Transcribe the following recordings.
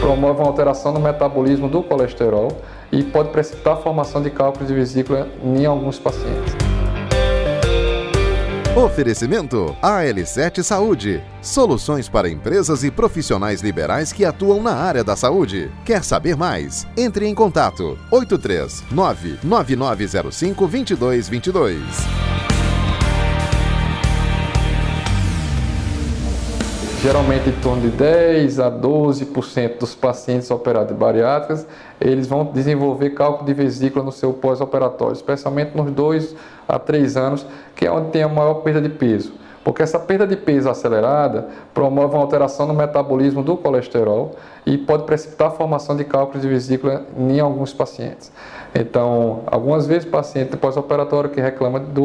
promove uma alteração no metabolismo do colesterol e pode precipitar a formação de cálculos de vesícula em alguns pacientes. Oferecimento AL7 Saúde. Soluções para empresas e profissionais liberais que atuam na área da saúde. Quer saber mais? Entre em contato 839 9905 2222. Geralmente em torno de 10 a 12% dos pacientes operados de bariátricas, eles vão desenvolver cálculo de vesícula no seu pós-operatório, especialmente nos 2 a 3 anos, que é onde tem a maior perda de peso. Porque essa perda de peso acelerada promove uma alteração no metabolismo do colesterol e pode precipitar a formação de cálculos de vesícula em alguns pacientes. Então, algumas vezes o paciente pós-operatório que reclama de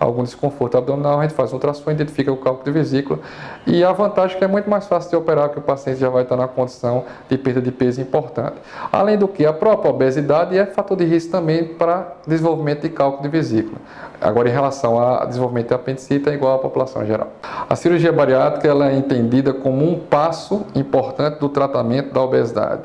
algum desconforto abdominal, a gente faz um ultrassom, identifica o cálculo de vesícula e a vantagem é que é muito mais fácil de operar, que o paciente já vai estar na condição de perda de peso importante. Além do que, a própria obesidade é fator de risco também para desenvolvimento de cálculo de vesícula. Agora, em relação ao desenvolvimento de apendicite, é igual à população geral. A cirurgia bariátrica ela é entendida como um passo importante do tratamento da obesidade.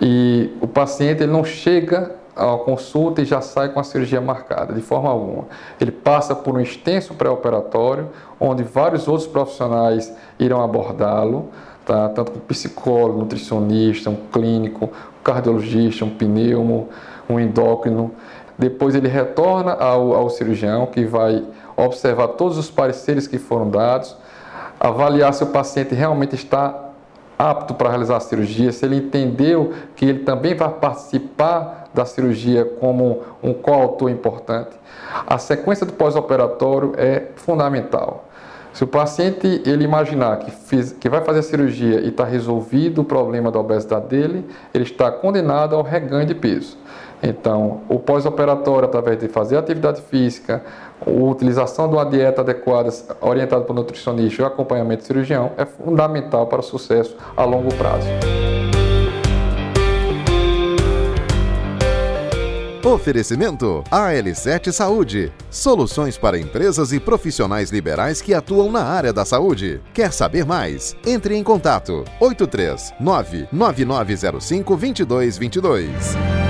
E o paciente ele não chega a consulta e já sai com a cirurgia marcada, de forma alguma. Ele passa por um extenso pré-operatório, onde vários outros profissionais irão abordá-lo, tá? tanto um psicólogo, nutricionista, um clínico, um cardiologista, um pneumo, um endócrino. Depois ele retorna ao, ao cirurgião, que vai observar todos os pareceres que foram dados, avaliar se o paciente realmente está apto para realizar a cirurgia, se ele entendeu que ele também vai participar da cirurgia como um coautor importante. A sequência do pós-operatório é fundamental. Se o paciente ele imaginar que, que vai fazer a cirurgia e está resolvido o problema da obesidade dele, ele está condenado ao reganho de peso. Então, o pós-operatório, através de fazer atividade física, a utilização de uma dieta adequada, orientada por nutricionista e acompanhamento de cirurgião, é fundamental para o sucesso a longo prazo. Oferecimento AL7 Saúde. Soluções para empresas e profissionais liberais que atuam na área da saúde. Quer saber mais? Entre em contato 839 9905 2222.